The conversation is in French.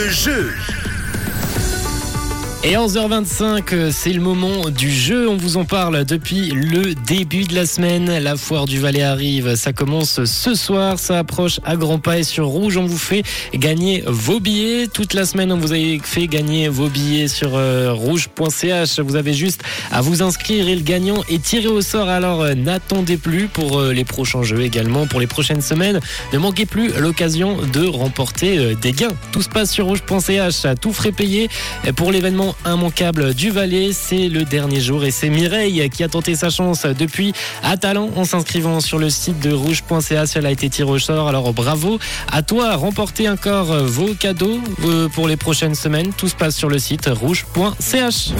le jeu. Et 11h25, euh, c'est le moment du jeu. On vous en parle depuis le début de la semaine. La foire du Valais arrive. Ça commence ce soir. Ça approche à grands pas et sur rouge. On vous fait gagner vos billets. Toute la semaine, on vous a fait gagner vos billets sur euh, rouge.ch. Vous avez juste à vous inscrire et le gagnant est tiré au sort. Alors euh, n'attendez plus pour les prochains jeux également. Pour les prochaines semaines, ne manquez plus l'occasion de remporter des gains. Tout se passe sur rouge.ch. Tout frais payé pour l'événement immanquable du Valais. C'est le dernier jour et c'est Mireille qui a tenté sa chance depuis à talent en s'inscrivant sur le site de rouge.ca. Cela a été tiré au sort. Alors bravo à toi. Remportez encore vos cadeaux euh, pour les prochaines semaines. Tout se passe sur le site rouge.ch.